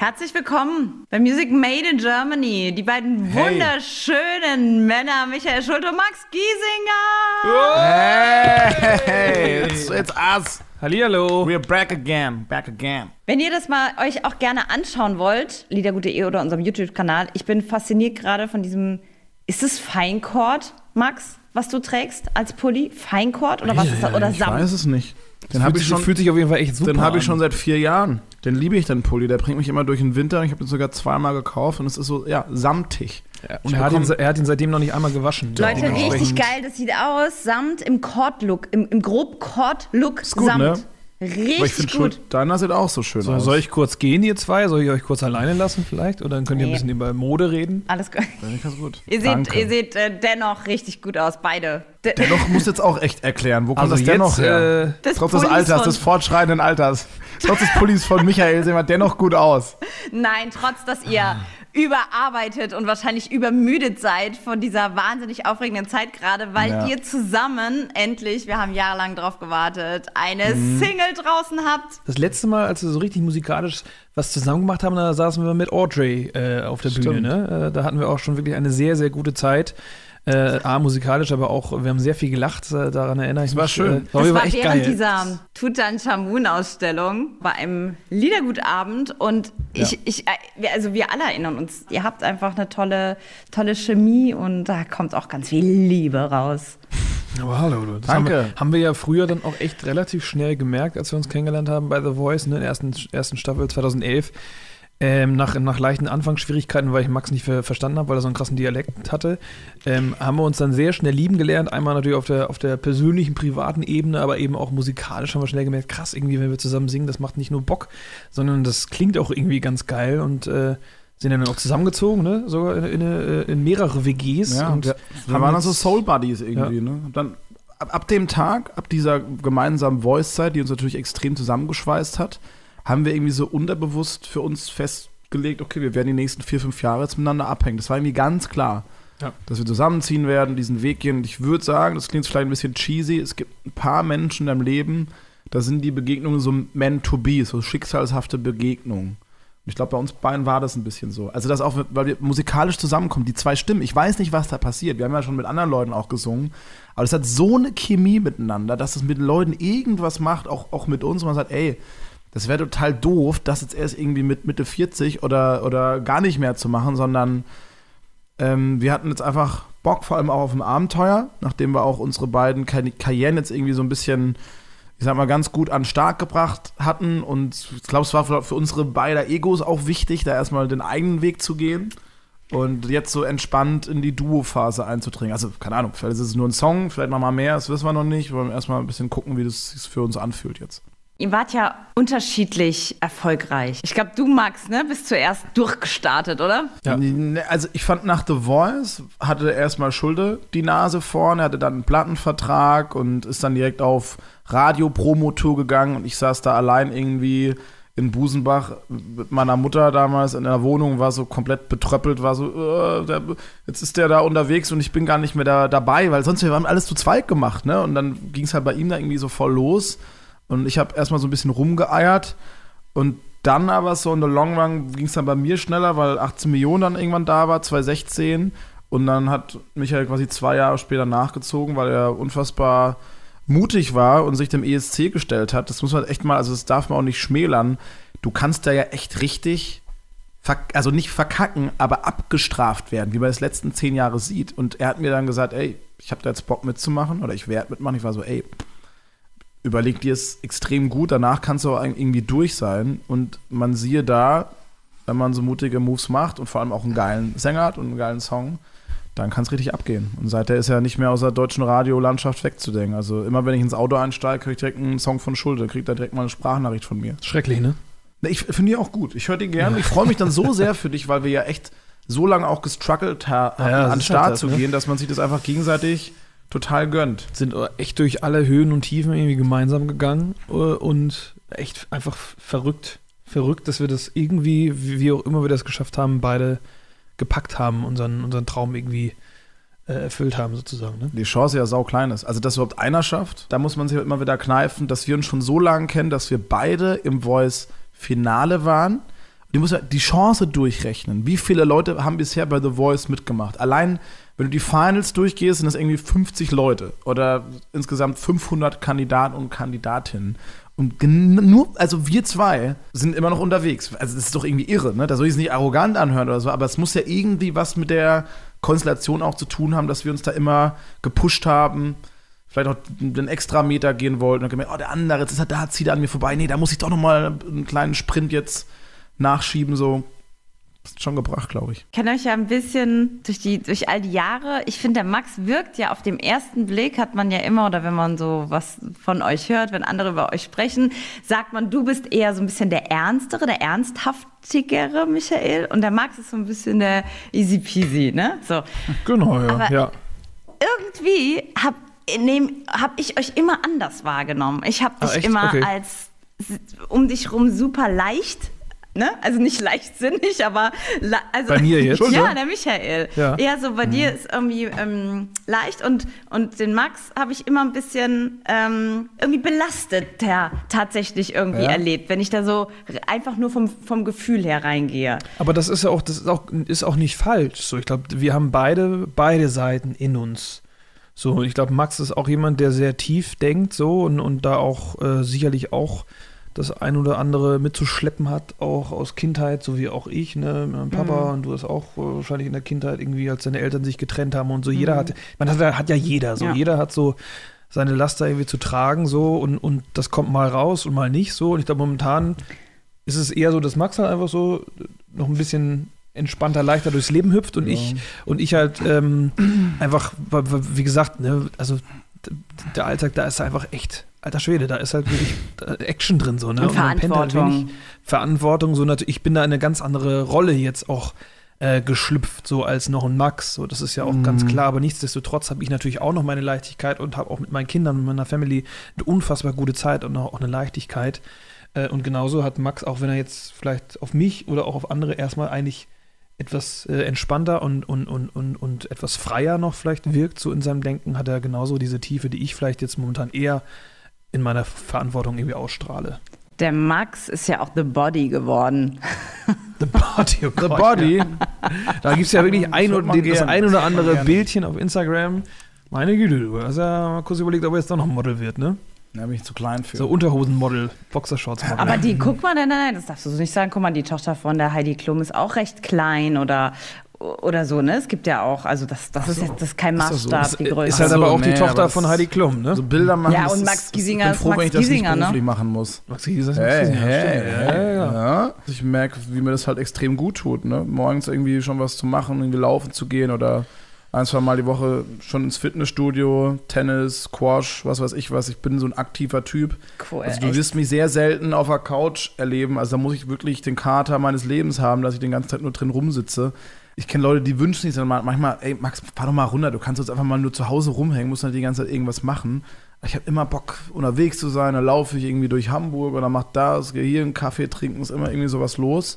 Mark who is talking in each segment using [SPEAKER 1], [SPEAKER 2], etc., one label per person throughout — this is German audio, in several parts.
[SPEAKER 1] Herzlich willkommen bei Music Made in Germany. Die beiden
[SPEAKER 2] Hey.
[SPEAKER 1] wunderschönen Männer Michael Schulte und Max Giesinger.
[SPEAKER 2] Hey, it's, it's us.
[SPEAKER 3] Hallihallo.
[SPEAKER 2] We're back again. Back again.
[SPEAKER 1] Wenn ihr das mal euch auch gerne anschauen wollt, liedergut.de oder unserem YouTube-Kanal, ich bin fasziniert gerade von diesem, ist es Feinkord, Max, was du trägst als Pulli? Feinkord oder was ist das? Oder
[SPEAKER 2] Ich
[SPEAKER 1] Samt?
[SPEAKER 2] weiß es nicht. Den
[SPEAKER 3] Fühlt
[SPEAKER 2] habe ich
[SPEAKER 3] sich-
[SPEAKER 2] schon.
[SPEAKER 3] Fühlt sich auf jeden Fall echt super
[SPEAKER 2] Den habe ich schon seit vier Jahren. Den liebe ich, den Pulli. Der bringt mich immer durch den Winter. Ich habe ihn sogar zweimal gekauft und es ist so, ja, samtig.
[SPEAKER 3] Ja, und er hat, ihn, er hat ihn seitdem noch nicht einmal gewaschen.
[SPEAKER 1] Leute, richtig geil. Das sieht aus. Samt im Cord-Look, im, im grob Cord-Look
[SPEAKER 2] gut,
[SPEAKER 1] Samt.
[SPEAKER 2] ne? Aber ich
[SPEAKER 1] Richtig
[SPEAKER 2] finde
[SPEAKER 1] gut.
[SPEAKER 2] schon, deiner sieht auch so schön
[SPEAKER 3] So,
[SPEAKER 2] aus.
[SPEAKER 3] soll ich kurz gehen, ihr zwei? Soll ich euch kurz alleine lassen vielleicht? Oder dann könnt ihr
[SPEAKER 1] Nee.
[SPEAKER 3] ein bisschen über Mode reden?
[SPEAKER 1] Alles gut. Ihr seht, ihr seht äh, dennoch richtig gut aus, beide. De
[SPEAKER 2] Dennoch muss jetzt auch echt erklären, wo kommt
[SPEAKER 3] Also
[SPEAKER 2] das dennoch
[SPEAKER 3] jetzt,
[SPEAKER 2] her?
[SPEAKER 3] äh,
[SPEAKER 1] Das
[SPEAKER 2] Trotz des Alters, des fortschreitenden Alters. Trotz des Pullis von Michael sehen wir dennoch gut aus.
[SPEAKER 1] Nein, trotz dass ihr. Überarbeitet und wahrscheinlich übermüdet seid von dieser wahnsinnig aufregenden Zeit gerade, weil
[SPEAKER 2] Ja.
[SPEAKER 1] ihr zusammen endlich, wir haben jahrelang drauf gewartet, eine
[SPEAKER 2] Mhm.
[SPEAKER 1] Single draußen habt.
[SPEAKER 3] Das letzte Mal, als wir so richtig musikalisch was zusammen gemacht haben, da saßen wir mit Audrey äh, auf der Bühne.
[SPEAKER 2] Stimmt.
[SPEAKER 3] Ne? Äh, da hatten wir auch schon wirklich eine sehr, sehr gute Zeit. Äh, A, musikalisch, aber auch, wir haben sehr viel gelacht, äh, daran erinnere ich
[SPEAKER 2] war
[SPEAKER 3] mich.
[SPEAKER 2] schön.
[SPEAKER 3] Äh,
[SPEAKER 1] Das
[SPEAKER 3] war
[SPEAKER 1] war
[SPEAKER 3] echt
[SPEAKER 1] während
[SPEAKER 3] geil.
[SPEAKER 1] dieser Tutanchamun-Ausstellung bei einem Liedergutabend und ich,
[SPEAKER 3] Ja.
[SPEAKER 1] ich, äh, wir- also wir alle erinnern uns, ihr habt einfach eine tolle, tolle Chemie und da kommt auch ganz viel Liebe raus.
[SPEAKER 3] Oh, hallo, du. Das
[SPEAKER 2] Danke.
[SPEAKER 3] Haben wir, haben wir ja früher dann auch echt relativ schnell gemerkt, als wir uns kennengelernt haben bei The Voice, ne, in der ersten, ersten Staffel 2011. Ähm, nach, nach leichten Anfangsschwierigkeiten, weil ich Max nicht ver verstanden habe, weil er so einen krassen Dialekt hatte, ähm, haben wir uns dann sehr schnell lieben gelernt. Einmal natürlich auf der, auf der persönlichen, privaten Ebene, aber eben auch musikalisch haben wir schnell gemerkt, krass, irgendwie, wenn wir zusammen singen, das macht nicht nur Bock, sondern das klingt auch irgendwie ganz geil und äh, sind dann auch zusammengezogen, ne? sogar in, in, in, in mehrere WGs.
[SPEAKER 2] Ja,
[SPEAKER 3] und
[SPEAKER 2] wir, wir
[SPEAKER 3] haben
[SPEAKER 2] waren dann so
[SPEAKER 3] jetzt-
[SPEAKER 2] Soul Buddies irgendwie.
[SPEAKER 3] Ja.
[SPEAKER 2] Ne? Dann, ab, ab dem Tag, ab dieser gemeinsamen Voice-Zeit, die uns natürlich extrem zusammengeschweißt hat, haben wir irgendwie so unterbewusst für uns festgelegt, okay, wir werden die nächsten vier, fünf Jahre jetzt miteinander abhängen. Das war irgendwie ganz klar.
[SPEAKER 3] Ja.
[SPEAKER 2] Dass wir zusammenziehen werden, diesen Weg gehen. Und ich würde sagen, das klingt vielleicht ein bisschen cheesy, es gibt ein paar Menschen in deinem Leben, da sind die Begegnungen so meant to be, so schicksalshafte Begegnungen. Und ich glaube, bei uns beiden war das ein bisschen so. Also, das auch, weil wir musikalisch zusammenkommen, die zwei Stimmen. Ich weiß nicht, was da passiert. Wir haben ja schon mit anderen Leuten auch gesungen. Aber es hat so eine Chemie miteinander, dass es mit den Leuten irgendwas macht, auch, auch mit uns. Und man sagt, ey, das wäre total doof, das jetzt erst irgendwie mit Mitte 40 oder, oder gar nicht mehr zu machen, sondern ähm, wir hatten jetzt einfach Bock, vor allem auch auf ein Abenteuer, nachdem wir auch unsere beiden Karri- Karrieren jetzt irgendwie so ein bisschen, ich sag mal, ganz gut an Start gebracht hatten. Und ich glaube, es war für, für unsere beider Egos auch wichtig, da erstmal den eigenen Weg zu gehen und jetzt so entspannt in die Duo-Phase einzudringen. Also, keine Ahnung, vielleicht ist es nur ein Song, vielleicht noch mal mehr, das wissen wir noch nicht. Wir wollen erstmal ein bisschen gucken, wie das sich für uns anfühlt jetzt.
[SPEAKER 1] Ihr wart ja unterschiedlich erfolgreich. Ich glaube, du, Max, ne, bist zuerst durchgestartet, oder?
[SPEAKER 3] Ja.
[SPEAKER 2] Also ich fand nach The Voice hatte erstmal Schulde die Nase vorne, hatte dann einen Plattenvertrag und ist dann direkt auf Radio-Promotour gegangen und ich saß da allein irgendwie in Busenbach mit meiner Mutter damals in der Wohnung, war so komplett betröppelt, war so, äh, der, jetzt ist der da unterwegs und ich bin gar nicht mehr da dabei, weil sonst wir haben alles zu zweit gemacht, ne? Und dann ging es halt bei ihm da irgendwie so voll los und ich habe erstmal so ein bisschen rumgeeiert und dann aber so in the long run ging es dann bei mir schneller, weil 18 Millionen dann irgendwann da war, 2016. Und dann hat Michael quasi zwei Jahre später nachgezogen, weil er unfassbar mutig war und sich dem ESC gestellt hat. Das muss man echt mal, also das darf man auch nicht schmälern. Du kannst da ja echt richtig, also nicht verkacken, aber abgestraft werden, wie man das letzten zehn Jahre sieht. Und er hat mir dann gesagt, ey, ich habe da jetzt Bock mitzumachen oder ich werde mitmachen. Ich war so, ey, überleg dir es extrem gut, danach kannst du auch irgendwie durch sein. Und man siehe da, wenn man so mutige Moves macht und vor allem auch einen geilen Sänger hat und einen geilen Song, dann kann es richtig abgehen. Und seither ist er nicht mehr aus der deutschen Radiolandschaft wegzudenken. Also immer wenn ich ins Auto einsteige, kriege ich direkt einen Song von Schulde, kriegt er direkt mal eine Sprachnachricht von mir.
[SPEAKER 3] Schrecklich, ne?
[SPEAKER 2] Ne, Ich finde die auch gut. Ich höre die gerne. Ich freue mich dann so sehr für dich, weil wir ja echt so lange auch gestruggelt ha haben,
[SPEAKER 3] Ja,
[SPEAKER 2] an den Start
[SPEAKER 3] halt das,
[SPEAKER 2] zu
[SPEAKER 3] ne?
[SPEAKER 2] gehen, dass man sich das einfach gegenseitig total gönnt.
[SPEAKER 3] sind echt durch alle Höhen und Tiefen irgendwie gemeinsam gegangen äh, und echt einfach verrückt. Verrückt, dass wir das irgendwie, wie auch immer wir das geschafft haben, beide gepackt haben, unseren, unseren Traum irgendwie äh, erfüllt haben, sozusagen. Ne?
[SPEAKER 2] Die Chance ja sau klein ist. Also, dass überhaupt einer schafft, da muss man sich halt immer wieder kneifen, dass wir uns schon so lange kennen, dass wir beide im Voice-Finale waren Du musst ja die Chance durchrechnen. Wie viele Leute haben bisher bei The Voice mitgemacht? Allein, wenn du die Finals durchgehst, sind das irgendwie 50 Leute oder insgesamt 500 Kandidaten und Kandidatinnen. Und nur, also wir zwei sind immer noch unterwegs. Also das ist doch irgendwie irre, ne? Da soll ich es nicht arrogant anhören oder so, aber es muss ja irgendwie was mit der Konstellation auch zu tun haben, dass wir uns da immer gepusht haben, vielleicht auch den extra Meter gehen wollten und gemerkt, oh, der andere, jetzt ist er da, zieht er an mir vorbei. Nee, da muss ich doch noch mal einen kleinen Sprint jetzt nachschieben, so. Das ist schon gebracht, glaube ich.
[SPEAKER 1] Ich kenne euch ja ein bisschen durch, die, durch all die Jahre. Ich finde, der Max wirkt ja auf dem ersten Blick, hat man ja immer, oder wenn man so was von euch hört, wenn andere über euch sprechen, sagt man, du bist eher so ein bisschen der ernstere, der ernsthaftigere Michael. Und der Max ist so ein bisschen der easy peasy, ne? So.
[SPEAKER 3] Genau, ja.
[SPEAKER 1] Aber
[SPEAKER 3] ja.
[SPEAKER 1] Irgendwie habe hab ich euch immer anders wahrgenommen. Ich habe
[SPEAKER 3] Ah,
[SPEAKER 1] dich
[SPEAKER 3] echt?
[SPEAKER 1] immer als um dich rum super leicht. Ne? Also nicht leichtsinnig, aber also,
[SPEAKER 3] Bei mir jetzt?
[SPEAKER 1] Ja, der Michael.
[SPEAKER 3] Ja.
[SPEAKER 1] Eher so bei dir ist irgendwie ähm, leicht und, und den Max habe ich immer ein bisschen ähm, irgendwie belastet der, tatsächlich irgendwie
[SPEAKER 2] Ja.
[SPEAKER 1] erlebt, wenn ich da so einfach nur vom, vom Gefühl her reingehe.
[SPEAKER 3] Aber das ist ja auch, das ist auch, ist auch nicht falsch. So, ich glaube, wir haben beide, beide Seiten in uns. So, ich glaube, Max ist auch jemand, der sehr tief denkt, so und, und da auch äh, sicherlich auch das ein oder andere mitzuschleppen hat, auch aus Kindheit, so wie auch ich, ne, meinem Papa
[SPEAKER 1] Mhm.
[SPEAKER 3] und du hast auch äh, wahrscheinlich in der Kindheit irgendwie, als deine Eltern sich getrennt haben und so. Jeder hat, man hat, hat ja jeder so,
[SPEAKER 1] Ja.
[SPEAKER 3] jeder hat so seine Laster irgendwie zu tragen, so und, und das kommt mal raus und mal nicht so. Und ich glaube, momentan ist es eher so, dass Max halt einfach so noch ein bisschen entspannter, leichter durchs Leben hüpft und
[SPEAKER 2] Ja.
[SPEAKER 3] ich und ich halt ähm, einfach, wie gesagt, ne, also der Alltag, da ist einfach echt, alter Schwede, da ist halt wirklich Action drin so, ne?
[SPEAKER 1] Und
[SPEAKER 3] pennt halt
[SPEAKER 1] Verantwortung.
[SPEAKER 3] wenig Verantwortung, so natürlich, ich bin da in eine ganz andere Rolle jetzt auch äh, geschlüpft, so als noch ein Max. So, das ist ja auch
[SPEAKER 2] Mhm.
[SPEAKER 3] ganz klar, aber nichtsdestotrotz habe ich natürlich auch noch meine Leichtigkeit und habe auch mit meinen Kindern, mit meiner Family eine unfassbar gute Zeit und auch eine Leichtigkeit. Äh, und genauso hat Max, auch wenn er jetzt vielleicht auf mich oder auch auf andere erstmal eigentlich etwas äh, entspannter und, und, und, und, und etwas freier noch vielleicht wirkt, so in seinem Denken, hat er genauso diese Tiefe, die ich vielleicht jetzt momentan eher in meiner Verantwortung irgendwie ausstrahle.
[SPEAKER 1] Der Max ist ja auch The Body geworden.
[SPEAKER 3] The Body, oh
[SPEAKER 2] The
[SPEAKER 3] Gott,
[SPEAKER 2] Body.
[SPEAKER 3] Ja. Da gibt es ja wirklich
[SPEAKER 2] Das
[SPEAKER 3] ein, oder- das
[SPEAKER 2] gern.
[SPEAKER 3] ein oder andere. Bildchen auf Instagram. Meine Güte, du hast ja mal kurz überlegt, ob er jetzt doch noch Model wird, ne?
[SPEAKER 2] Da bin ich zu klein für.
[SPEAKER 3] So Unterhosenmodel, Boxershorts-Model.
[SPEAKER 1] Aber die, guck mal, nein, nein, nein, das darfst du so nicht sagen. Guck mal, die Tochter von der Heidi Klum ist auch recht klein oder, oder so, ne? Es gibt ja auch, also das, das ist jetzt das ist kein
[SPEAKER 2] Ist das so?
[SPEAKER 1] Maßstab,
[SPEAKER 3] ist,
[SPEAKER 1] die Größe.
[SPEAKER 3] ist halt
[SPEAKER 2] so,
[SPEAKER 3] aber auch die
[SPEAKER 2] nee,
[SPEAKER 3] Tochter von Heidi Klum, ne?
[SPEAKER 2] so Bilder machen.
[SPEAKER 1] Ja, und
[SPEAKER 2] ist-
[SPEAKER 1] Max Giesinger
[SPEAKER 2] Ich bin
[SPEAKER 1] ist
[SPEAKER 2] froh,
[SPEAKER 1] Max
[SPEAKER 2] wenn ich das
[SPEAKER 1] Giesinger,
[SPEAKER 2] nicht
[SPEAKER 1] ne?
[SPEAKER 2] beruflich machen muss.
[SPEAKER 3] Max Giesinger ist
[SPEAKER 2] Hey,
[SPEAKER 3] Giesinger,
[SPEAKER 2] hey, hey,
[SPEAKER 3] ja, ja, ja.
[SPEAKER 2] ja. Ich merke, wie mir das halt extrem gut tut, ne? Morgens irgendwie schon was zu machen, irgendwie laufen zu gehen oder ein, zwei Mal die Woche schon ins Fitnessstudio, Tennis, Squash, was weiß ich was. Ich bin so ein aktiver Typ.
[SPEAKER 1] Cool,
[SPEAKER 2] Also du
[SPEAKER 1] echt.
[SPEAKER 2] wirst mich sehr selten auf der Couch erleben. Also da muss ich wirklich den Kater meines Lebens haben, dass ich den ganzen Tag nur drin rumsitze. Ich kenne Leute, die wünschen sich dann mal- manchmal, ey Max, fahr doch mal runter, du kannst jetzt einfach mal nur zu Hause rumhängen, musst nicht die ganze Zeit irgendwas machen. Ich habe immer Bock, unterwegs zu sein, dann laufe ich irgendwie durch Hamburg oder mach das, gehe hier einen Kaffee trinken, ist immer irgendwie sowas los.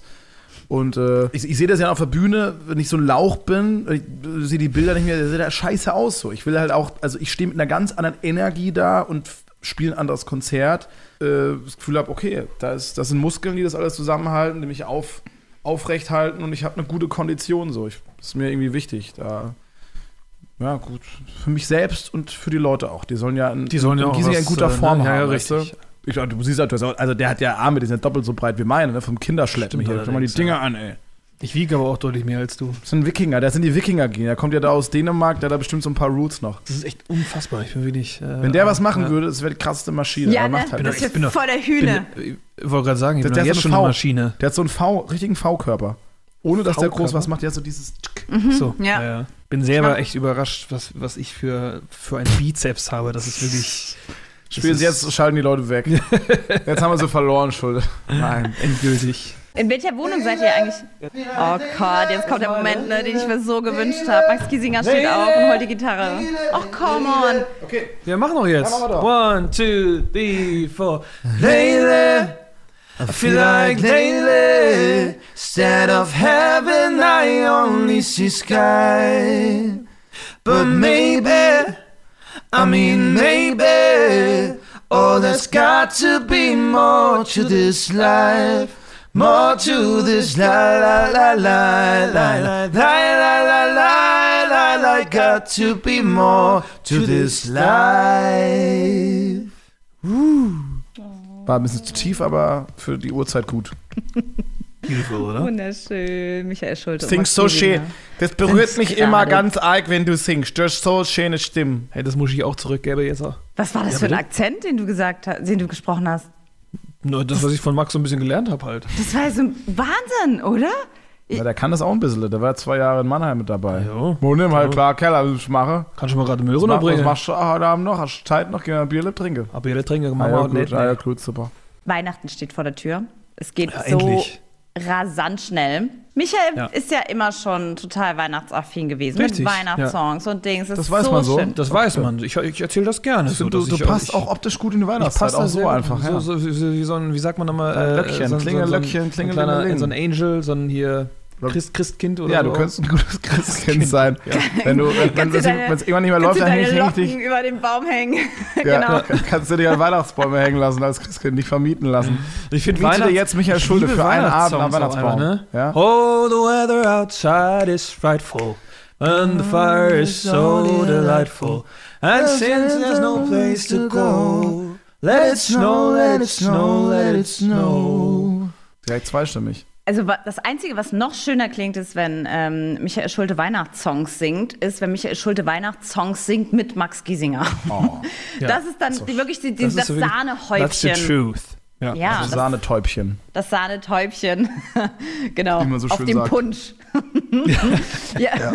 [SPEAKER 2] Und äh, ich, ich sehe das ja auf der Bühne, wenn ich so ein Lauch bin, ich sehe die Bilder nicht mehr, der sieht ja scheiße aus so. Ich will halt auch, also ich stehe mit einer ganz anderen Energie da und spiele ein anderes Konzert. Äh, das Gefühl habe, okay, da ist, das sind Muskeln, die das alles zusammenhalten, die mich auf, aufrecht halten und ich habe eine gute Kondition so. Ich, das ist mir irgendwie wichtig. Da, ja, gut. Für mich selbst und für die Leute auch. Die sollen ja in,
[SPEAKER 3] Die sollen ja
[SPEAKER 2] in
[SPEAKER 3] auch was,
[SPEAKER 2] in guter
[SPEAKER 3] äh,
[SPEAKER 2] Form
[SPEAKER 3] ne? Ja,
[SPEAKER 2] haben.
[SPEAKER 3] ja,
[SPEAKER 2] weißt du?
[SPEAKER 3] richtig.
[SPEAKER 2] Ich, du siehst halt, also der hat ja Arme, die sind doppelt so breit wie meine, ne? vom Kinderschleppen
[SPEAKER 3] Stimmt
[SPEAKER 2] hier. Schau mal die Dinger
[SPEAKER 3] ja.
[SPEAKER 2] an, ey.
[SPEAKER 3] Ich wiege aber auch deutlich mehr als du.
[SPEAKER 2] Das sind Wikinger, das sind die Wikinger gehen. Der kommt ja da aus Dänemark, der hat da bestimmt so ein paar Roots noch.
[SPEAKER 3] Das ist echt unfassbar. Ich bin wirklich. Äh,
[SPEAKER 2] Wenn der was machen
[SPEAKER 3] ja.
[SPEAKER 2] würde, das wäre die krasseste Maschine.
[SPEAKER 1] Ja,
[SPEAKER 2] Er
[SPEAKER 1] ne?
[SPEAKER 2] macht halt
[SPEAKER 1] Das ist voll der
[SPEAKER 3] Ich
[SPEAKER 1] Hühne.
[SPEAKER 3] bin, ich wollte gerade sagen, ich
[SPEAKER 2] Der-
[SPEAKER 3] bin
[SPEAKER 2] der ist
[SPEAKER 3] jetzt
[SPEAKER 2] so
[SPEAKER 3] schon
[SPEAKER 2] eine.
[SPEAKER 3] Maschine.
[SPEAKER 2] Der hat so einen V, richtigen V-Körper. Ohne dass der groß was macht, der hat so dieses.
[SPEAKER 3] So,
[SPEAKER 1] Ja.
[SPEAKER 3] ja. ja. Bin selber echt überrascht, was, was ich für, für einen Bizeps habe. Das ist wirklich.
[SPEAKER 2] Spielen sie jetzt, schalten die Leute weg. jetzt haben wir sie verloren, Schulde.
[SPEAKER 3] Nein, endgültig.
[SPEAKER 1] In welcher Wohnung seid ihr eigentlich? Oh Gott, jetzt kommt der Moment, ne, den ich mir so gewünscht habe. Max Giesinger steht auf und holt die Gitarre. Ach, come on.
[SPEAKER 2] Okay.
[SPEAKER 3] Wir machen doch jetzt.
[SPEAKER 2] Ja, machen.
[SPEAKER 3] One, two, three, four. Lately, I feel like lately, instead of heaven, I only see sky. But maybe, I mean maybe, oh, there's got to be more to this life.
[SPEAKER 2] More to this la la la la la la la la la la la la got to be more to this life. War ein bisschen zu tief, aber für die Uhrzeit gut.
[SPEAKER 3] Beautiful, oder?
[SPEAKER 1] Wunderschön, Michael Schulte.
[SPEAKER 2] Singst so schön. Das berührt mich immer ganz arg, wenn du singst. Du hast so schöne Stimmen.
[SPEAKER 3] Hey, das muss ich auch zurückgeben jetzt auch.
[SPEAKER 1] Was war das
[SPEAKER 3] Ja,
[SPEAKER 1] für ein? Akzent, den du gesagt hast, den du gesprochen hast?
[SPEAKER 3] Nur das, was ich von Max so ein bisschen gelernt habe halt.
[SPEAKER 1] Das war so ein Wahnsinn, oder?
[SPEAKER 2] Ja, der kann das auch ein bisschen. Der war zwei Jahre in Mannheim mit dabei.
[SPEAKER 3] Ja.
[SPEAKER 2] Wo nimm halt
[SPEAKER 3] Ja.
[SPEAKER 2] klar, Keller, was ich mache.
[SPEAKER 3] Kannst du mal gerade Müll
[SPEAKER 2] mach, was
[SPEAKER 3] runterbringen?
[SPEAKER 2] machst du heute Abend noch? Hast du Zeit noch? Gehen wir ein Bier trinken.
[SPEAKER 3] Aber ihr trinken,
[SPEAKER 2] Ah,
[SPEAKER 3] machen
[SPEAKER 2] ja,
[SPEAKER 3] wir heute
[SPEAKER 2] gut,
[SPEAKER 3] nicht.
[SPEAKER 2] ah, ja, gut, super.
[SPEAKER 1] Weihnachten steht vor der Tür. Es geht
[SPEAKER 3] Ja,
[SPEAKER 1] so
[SPEAKER 3] endlich.
[SPEAKER 1] Rasant schnell. Michael
[SPEAKER 3] Ja.
[SPEAKER 1] ist ja immer schon total weihnachtsaffin gewesen
[SPEAKER 3] Richtig,
[SPEAKER 1] mit Weihnachtssongs und Dings. Das,
[SPEAKER 2] Das
[SPEAKER 1] ist
[SPEAKER 2] weiß
[SPEAKER 1] so
[SPEAKER 2] man so.
[SPEAKER 1] Schön.
[SPEAKER 3] Das weiß man. Ich, ich erzähle das gerne. So,
[SPEAKER 2] du, du
[SPEAKER 3] ich-
[SPEAKER 2] passt
[SPEAKER 3] ich-
[SPEAKER 2] auch optisch gut in die Weihnachtszeit.
[SPEAKER 3] passe
[SPEAKER 2] Auch so einfach, ja.
[SPEAKER 3] So, so, wie, so ein, wie sagt man nochmal?
[SPEAKER 2] Ein Löckchen,
[SPEAKER 3] so, ein-
[SPEAKER 2] Klingel,
[SPEAKER 3] so, ein-
[SPEAKER 2] Löckchen,
[SPEAKER 3] So ein Angel, so ein hier Christ, Christkind oder
[SPEAKER 2] Ja,
[SPEAKER 3] so.
[SPEAKER 2] du könntest ein gutes Christkind sein. Wenn du, wenn es irgendwann nicht mehr läuft, dann häng ich,
[SPEAKER 1] Locken
[SPEAKER 2] dich.
[SPEAKER 1] über den Baum hängen?
[SPEAKER 2] Ja,
[SPEAKER 1] genau.
[SPEAKER 2] kann- kannst du dir an Weihnachtsbäume hängen lassen als Christkind, nicht vermieten lassen.
[SPEAKER 3] Ich finde
[SPEAKER 2] Miete dir jetzt Michael Schulde für einen Abend am Weihnachtsbaum.
[SPEAKER 3] Ne?
[SPEAKER 2] Ja?
[SPEAKER 3] Oh, the weather outside is frightful. And the fire is so delightful. And since there's no place to go, let it snow, let it snow, let it snow.
[SPEAKER 2] Direkt zweistimmig.
[SPEAKER 1] Also das Einzige, was noch schöner klingt, ist, wenn ähm, Michael Schulte Weihnachtssongs singt, ist, wenn Michael Schulte Weihnachtssongs singt mit Max Giesinger.
[SPEAKER 2] Oh,
[SPEAKER 3] Ja.
[SPEAKER 1] das ist dann die, wirklich die, die, das,
[SPEAKER 3] ist so wirklich- That's the
[SPEAKER 1] Sahnehäubchen.
[SPEAKER 3] truth. Ja.
[SPEAKER 1] Ja,
[SPEAKER 2] das
[SPEAKER 1] das,
[SPEAKER 2] Sahnetäubchen.
[SPEAKER 1] das Sahnetäubchen. genau.
[SPEAKER 2] So
[SPEAKER 1] auf dem
[SPEAKER 2] sagt.
[SPEAKER 1] Punsch. ja.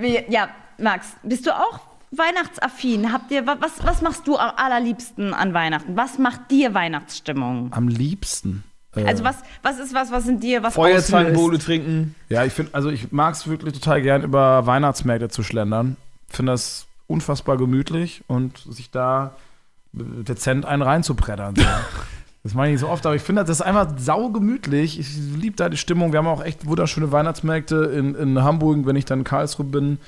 [SPEAKER 1] Wie- ja, Max, bist du auch weihnachtsaffin? Habt ihr, wa- was, was machst du am allerliebsten an Weihnachten? Was macht dir Weihnachtsstimmung?
[SPEAKER 2] Am liebsten. Äh,
[SPEAKER 1] Also was, was ist was, was in dir was
[SPEAKER 3] Feuerzangenbowle trinken.
[SPEAKER 2] Ja, ich finde, also ich mag es wirklich total gern, über Weihnachtsmärkte zu schlendern. Finde das unfassbar gemütlich und sich da dezent einen reinzupreddern. So. Das mache ich nicht so oft, aber ich finde, das ist einfach saugemütlich. Ich liebe da die Stimmung. Wir haben auch echt wunderschöne Weihnachtsmärkte in, in Hamburg, wenn ich dann in Karlsruhe bin.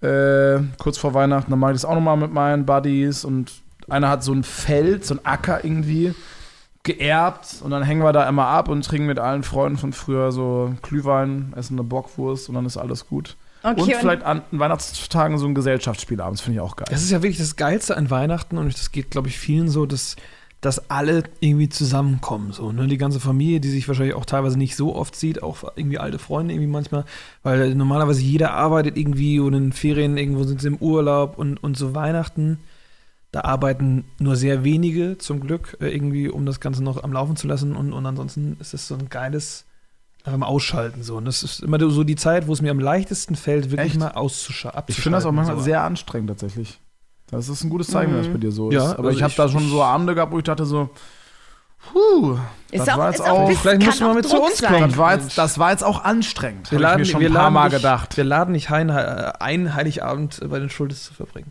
[SPEAKER 2] Äh, kurz vor Weihnachten, dann mache ich das auch nochmal mit meinen Buddies. Und einer hat so ein Feld, so ein Acker irgendwie geerbt. Und dann hängen wir da immer ab und trinken mit allen Freunden von früher so Glühwein, essen eine Bockwurst und dann ist alles gut.
[SPEAKER 1] Okay,
[SPEAKER 2] und
[SPEAKER 1] und-
[SPEAKER 2] vielleicht an Weihnachtstagen so ein Gesellschaftsspiel abends, finde ich auch geil.
[SPEAKER 3] Das ist ja wirklich das Geilste an Weihnachten und das geht, glaube ich, vielen so, dass, dass alle irgendwie zusammenkommen. So, ne? Die ganze Familie, die sich wahrscheinlich auch teilweise nicht so oft sieht, auch irgendwie alte Freunde irgendwie manchmal, weil normalerweise jeder arbeitet irgendwie und in Ferien irgendwo sind sie im Urlaub und, und so Weihnachten. Da arbeiten nur sehr wenige zum Glück äh, irgendwie, um das Ganze noch am Laufen zu lassen und, und ansonsten ist es so ein geiles einfach mal ausschalten so. Und das ist immer so die Zeit, wo es mir am leichtesten fällt, wirklich
[SPEAKER 2] Echt?
[SPEAKER 3] mal auszuschalten.
[SPEAKER 2] Ich finde das auch manchmal sehr anstrengend tatsächlich. Das ist ein gutes Zeichen, wenn das bei dir so
[SPEAKER 3] Ja,
[SPEAKER 2] ist. Aber
[SPEAKER 3] also
[SPEAKER 2] ich habe da schon so Abende gehabt, wo ich dachte so, puh,
[SPEAKER 1] Ist
[SPEAKER 2] das
[SPEAKER 1] auch,
[SPEAKER 2] war jetzt
[SPEAKER 1] ist auch,
[SPEAKER 2] auch-
[SPEAKER 1] bis-
[SPEAKER 3] Vielleicht musst du mal mit zu uns
[SPEAKER 1] sein.
[SPEAKER 3] kommen.
[SPEAKER 2] das war jetzt, das war jetzt auch anstrengend.
[SPEAKER 3] Wir
[SPEAKER 2] Hab
[SPEAKER 3] laden,
[SPEAKER 2] ich mir schon
[SPEAKER 3] wir
[SPEAKER 2] ein paar
[SPEAKER 3] laden
[SPEAKER 2] Mal
[SPEAKER 3] dich,
[SPEAKER 2] gedacht.
[SPEAKER 3] Wir laden nicht ein, ein Heiligabend bei den Schuldes zu verbringen.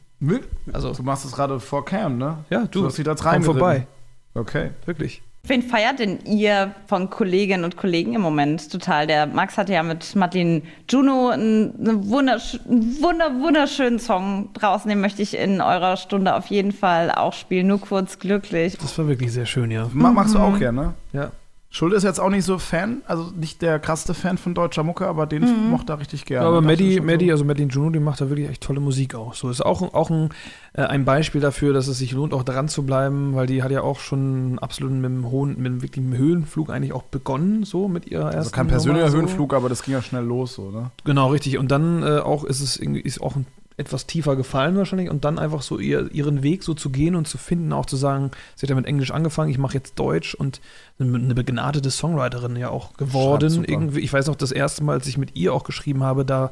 [SPEAKER 3] Also,
[SPEAKER 2] Du machst das gerade vor Cam, ne?
[SPEAKER 3] ja, du,
[SPEAKER 2] Du hast da reingeritten.
[SPEAKER 3] vorbei.
[SPEAKER 2] Okay.
[SPEAKER 3] Wirklich.
[SPEAKER 1] Wen feiert denn ihr von Kolleginnen und Kollegen im Moment total? Der Max hatte ja mit Madeleine Juno einen, wundersch einen wunder, wunderschönen Song draußen. Den möchte ich in eurer Stunde auf jeden Fall auch spielen. Nur kurz glücklich.
[SPEAKER 3] Das war wirklich sehr schön, ja.
[SPEAKER 2] Ma- Machst du auch gerne, ne?
[SPEAKER 3] Ja.
[SPEAKER 2] Schulde ist jetzt auch nicht so Fan, also nicht der krasseste Fan von deutscher Mucke, aber den
[SPEAKER 1] Mhm.
[SPEAKER 2] mochte er richtig gerne.
[SPEAKER 3] Ja, aber Maddie,
[SPEAKER 2] schon
[SPEAKER 3] Maddie,
[SPEAKER 2] so.
[SPEAKER 3] also Madeline Juno, die macht da wirklich echt tolle Musik auch. So ist auch, auch ein, äh, ein Beispiel dafür, dass es sich lohnt, auch dran zu bleiben, weil die hat ja auch schon absolut mit einem hohen, mit einem wirklichen Höhenflug eigentlich auch begonnen, so mit ihrer ersten
[SPEAKER 2] Also kein persönlicher
[SPEAKER 3] Nummer, so.
[SPEAKER 2] Höhenflug, aber das ging ja schnell los, so, ne?
[SPEAKER 3] Genau, richtig. Und dann äh, auch ist es irgendwie ist auch ein, etwas tiefer gefallen wahrscheinlich und dann einfach so ihr, ihren Weg so zu gehen und zu finden, auch zu sagen, sie hat ja mit Englisch angefangen, ich mache jetzt Deutsch und eine, begnadete Songwriterin ja auch geworden. Irgendwie, ich weiß noch, das erste Mal, als ich mit ihr auch geschrieben habe, da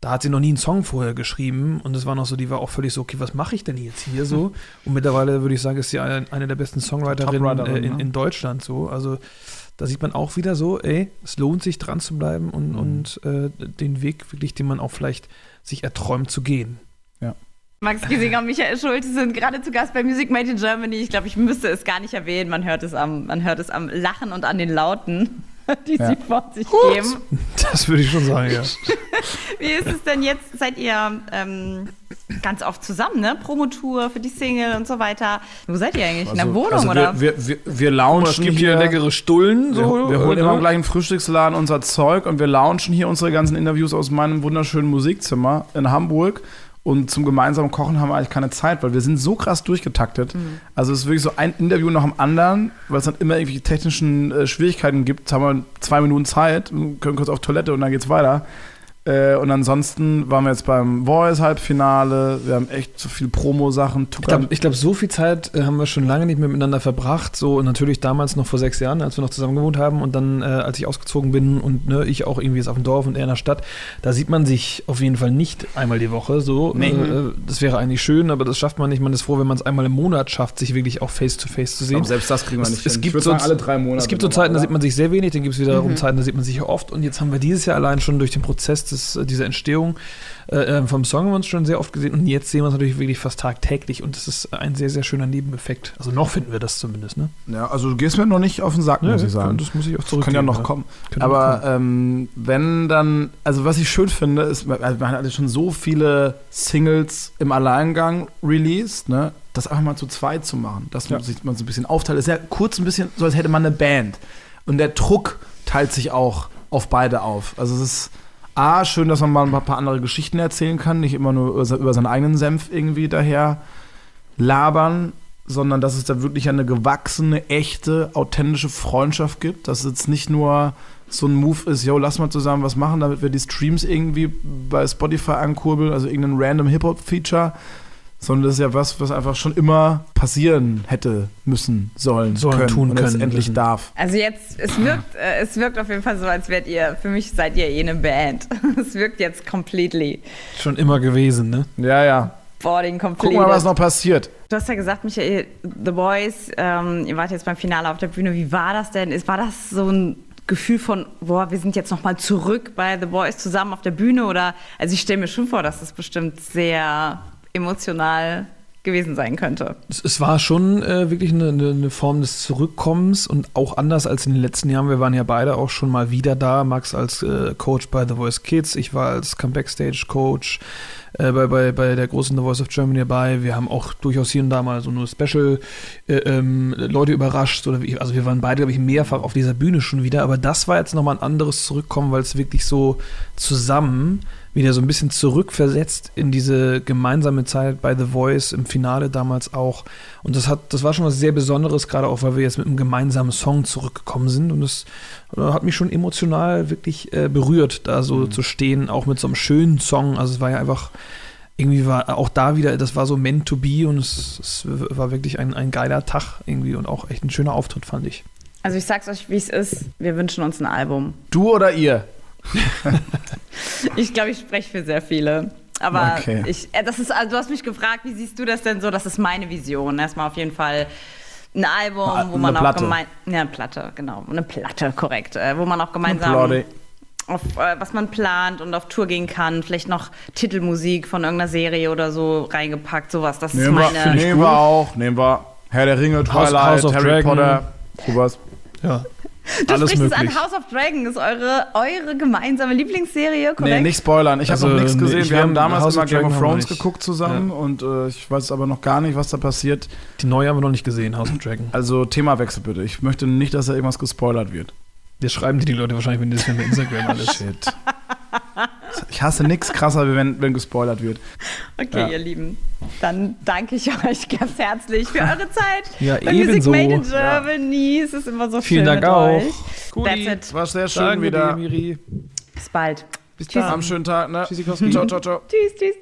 [SPEAKER 3] da hat sie noch nie einen Song vorher geschrieben und es war noch so, die war auch völlig so, okay, was mache ich denn jetzt hier so? Und mittlerweile würde ich sagen, ist sie eine, eine der besten Songwriterinnen äh, in,
[SPEAKER 2] ne?
[SPEAKER 3] in Deutschland so. Also da sieht man auch wieder so, ey, es lohnt sich dran zu bleiben und,
[SPEAKER 2] Mhm.
[SPEAKER 3] und äh, den Weg wirklich, den man auch vielleicht sich erträumt zu gehen.
[SPEAKER 1] Max Giesinger und Michael Schulte sind gerade zu Gast bei Music Made in Germany. Ich glaube, ich müsste es gar nicht erwähnen. Man hört es am, man hört es am Lachen und an den Lauten, die
[SPEAKER 2] Ja.
[SPEAKER 1] sie vor sich geben.
[SPEAKER 3] Das würde ich schon sagen, ja.
[SPEAKER 1] Wie ist es denn jetzt? Seid ihr, ähm, ganz oft zusammen, ne? Promotour für die Single und so weiter. Wo seid ihr eigentlich? In der
[SPEAKER 2] Also-
[SPEAKER 1] Wohnung
[SPEAKER 2] also
[SPEAKER 1] oder?
[SPEAKER 2] Wir, wir, wir, wir
[SPEAKER 3] Es
[SPEAKER 2] launchen
[SPEAKER 3] gibt hier
[SPEAKER 2] hier.
[SPEAKER 3] leckere Stullen.
[SPEAKER 2] wir,
[SPEAKER 3] So,
[SPEAKER 2] wir holen
[SPEAKER 3] ne?
[SPEAKER 2] immer im gleichen Frühstücksladen unser Zeug und wir launchen hier unsere ganzen Interviews aus meinem wunderschönen Musikzimmer in Hamburg. Und zum gemeinsamen Kochen haben wir eigentlich keine Zeit, weil wir sind so krass durchgetaktet. Also es ist wirklich so ein Interview nach dem anderen, weil es dann immer irgendwelche technischen äh, Schwierigkeiten gibt. Jetzt haben wir zwei Minuten Zeit, können kurz auf Toilette und dann geht's weiter. Äh, und ansonsten waren wir jetzt beim Voice-Halbfinale. Wir haben echt so viel Promo-Sachen.
[SPEAKER 3] Ich glaube, glaub, so viel Zeit äh, haben wir schon lange nicht mehr miteinander verbracht. So natürlich damals noch vor sechs Jahren, als wir noch zusammen gewohnt haben und dann, äh, als ich ausgezogen bin und ne, ich auch irgendwie jetzt auf dem Dorf und er in der Stadt, da sieht man sich auf jeden Fall nicht einmal die Woche. So,
[SPEAKER 2] Nee.
[SPEAKER 3] äh, das wäre eigentlich schön, aber das schafft man nicht. Man ist froh, wenn man es einmal im Monat schafft, sich wirklich auch face to face zu sehen.
[SPEAKER 2] Aber selbst das kriegen wir
[SPEAKER 3] Es-
[SPEAKER 2] nicht
[SPEAKER 3] es
[SPEAKER 2] hin.
[SPEAKER 3] gibt
[SPEAKER 2] ich würde
[SPEAKER 3] so-
[SPEAKER 2] alle drei Monate.
[SPEAKER 3] Es gibt so Zeiten, da
[SPEAKER 2] oder?
[SPEAKER 3] sieht man sich sehr wenig, dann gibt es wiederum Zeiten, da sieht man sich ja oft. Und jetzt haben wir dieses Jahr allein schon durch den Prozess des, äh, dieser Entstehung äh, äh, vom Song haben wir uns schon sehr oft gesehen. Und jetzt sehen wir uns natürlich wirklich fast tagtäglich. Und das ist ein sehr, sehr schöner Nebeneffekt. Also noch finden wir das zumindest, ne?
[SPEAKER 2] Ja, also du gehst mir noch nicht auf den Sack, muss ich sagen.
[SPEAKER 3] Das muss ich auch zurück.
[SPEAKER 2] kann ja noch kommen. Aber ähm, wenn dann, also was ich schön finde, ist, also man hat ja schon so viele Singles im Alleingang released, ne? Das einfach mal zu zweit zu machen, dass man
[SPEAKER 3] Ja.
[SPEAKER 2] sich man so ein bisschen aufteilt. ist ja kurz ein bisschen so, als hätte man eine Band. Und der Druck teilt sich auch auf beide auf. Also es ist A, schön, dass man mal ein paar andere Geschichten erzählen kann, nicht immer nur über seinen eigenen Senf irgendwie daher labern, sondern dass es da wirklich eine gewachsene, echte, authentische Freundschaft gibt. Dass es jetzt nicht nur so ein Move ist, yo, lass mal zusammen was machen, damit wir die Streams irgendwie bei Spotify ankurbeln, also irgendein random Hip-Hop-Feature, sondern das ist ja was, was einfach schon immer passieren hätte müssen, sollen,
[SPEAKER 3] Sollen,
[SPEAKER 2] können
[SPEAKER 3] tun können,
[SPEAKER 2] endlich
[SPEAKER 3] müssen.
[SPEAKER 2] darf.
[SPEAKER 1] Also jetzt, es wirkt, äh, es wirkt auf jeden Fall so, als wärt ihr, für mich seid ihr eh eine Band. Es wirkt jetzt completely.
[SPEAKER 3] Schon immer gewesen, ne?
[SPEAKER 2] Ja, ja.
[SPEAKER 1] Boarding completed.
[SPEAKER 2] wir mal, was noch passiert.
[SPEAKER 1] Du hast ja gesagt, Michael, The Boys, ähm, ihr wart jetzt beim Finale auf der Bühne. Wie war das denn? Ist, war das so ein Gefühl von, boah, wir sind jetzt nochmal zurück bei The Boys zusammen auf der Bühne? Oder, also ich stelle mir schon vor, dass das bestimmt sehr emotional gewesen sein könnte.
[SPEAKER 3] Es, war schon äh, wirklich eine, eine, Form des Zurückkommens und auch anders als in den letzten Jahren. Wir waren ja beide auch schon mal wieder da. Max als äh, Coach bei The Voice Kids, ich war als Comeback-Stage-Coach äh, bei, bei, bei der großen The Voice of Germany dabei. Wir haben auch durchaus hier und da mal so nur Special äh, ähm, Leute überrascht. Oder wie, also wir waren beide, glaube ich, mehrfach auf dieser Bühne schon wieder. Aber das war jetzt nochmal ein anderes Zurückkommen, weil es wirklich so zusammen wieder so ein bisschen zurückversetzt in diese gemeinsame Zeit bei The Voice im Finale damals auch. Und das hat, das war schon was sehr Besonderes, gerade auch, weil wir jetzt mit einem gemeinsamen Song zurückgekommen sind. Und das äh, hat mich schon emotional wirklich äh, berührt, da so zu stehen, auch mit so einem schönen Song. Also es war ja einfach, irgendwie war auch da wieder, das war so meant to be und es, es war wirklich ein, ein geiler Tag irgendwie und auch echt ein schöner Auftritt, fand ich.
[SPEAKER 1] Also ich sag's euch, wie es ist. Wir wünschen uns ein Album.
[SPEAKER 2] Du oder ihr?
[SPEAKER 1] Ich glaube, ich spreche für sehr viele. Aber
[SPEAKER 2] Okay.
[SPEAKER 1] ich, äh, das ist, also du hast mich gefragt, wie siehst du das denn so? Das ist meine Vision. Erstmal auf jeden Fall ein Album,
[SPEAKER 2] Eine
[SPEAKER 1] wo man auch gemeinsam. Ja, eine Platte, genau. Eine Platte, korrekt. Äh, wo man auch gemeinsam auf äh, was man plant und auf Tour gehen kann. Vielleicht noch Titelmusik von irgendeiner Serie oder so reingepackt, sowas. Das ist
[SPEAKER 2] Nehmen wir,
[SPEAKER 1] meine.
[SPEAKER 2] nehmen wir auch, nehmen wir. Herr der Ringe,
[SPEAKER 3] House-
[SPEAKER 2] Twilight,
[SPEAKER 3] House of
[SPEAKER 2] Harry
[SPEAKER 3] Dragon.
[SPEAKER 2] Potter, sowas.
[SPEAKER 3] Ja,
[SPEAKER 1] Du
[SPEAKER 3] alles
[SPEAKER 1] sprichst
[SPEAKER 3] möglich.
[SPEAKER 1] es an, House of Dragon ist eure, eure gemeinsame Lieblingsserie, korrekt?
[SPEAKER 2] Nee, nicht spoilern. Ich
[SPEAKER 3] Also,
[SPEAKER 2] habe noch nichts
[SPEAKER 3] nee,
[SPEAKER 2] gesehen.
[SPEAKER 3] ich-
[SPEAKER 2] wir
[SPEAKER 3] wir
[SPEAKER 2] haben damals
[SPEAKER 3] House
[SPEAKER 2] immer
[SPEAKER 3] of
[SPEAKER 2] Game of
[SPEAKER 3] wir
[SPEAKER 2] Thrones geguckt zusammen und äh, ich weiß aber noch gar nicht, was da passiert.
[SPEAKER 3] Die neue haben wir noch nicht gesehen, House of Dragon.
[SPEAKER 2] Also Themawechsel bitte. Ich möchte nicht, dass da irgendwas gespoilert wird.
[SPEAKER 3] Das schreiben dir die Leute wahrscheinlich, wenn die das bei Instagram alles.
[SPEAKER 2] Shit. Ich hasse nichts krasser, wenn, wenn gespoilert wird.
[SPEAKER 1] Okay,
[SPEAKER 2] Ja.
[SPEAKER 1] ihr Lieben. Dann danke ich euch ganz herzlich für eure Zeit.
[SPEAKER 3] Ja,
[SPEAKER 1] Bei Music
[SPEAKER 3] ebenso.
[SPEAKER 1] Made in Germany. Es ist immer so
[SPEAKER 3] Vielen
[SPEAKER 1] schön
[SPEAKER 3] Dank
[SPEAKER 1] mit
[SPEAKER 3] auch.
[SPEAKER 1] euch. That's it.
[SPEAKER 2] War sehr schön
[SPEAKER 3] Danke
[SPEAKER 2] wieder.
[SPEAKER 3] dir, Miri.
[SPEAKER 1] Bis bald.
[SPEAKER 3] Bis
[SPEAKER 1] Tschüss.
[SPEAKER 3] dann.
[SPEAKER 2] Am schönen Tag, ne?
[SPEAKER 3] Tschüssikowski.
[SPEAKER 2] Ciao, ciao, ciao.
[SPEAKER 1] Tschüss, tschüss.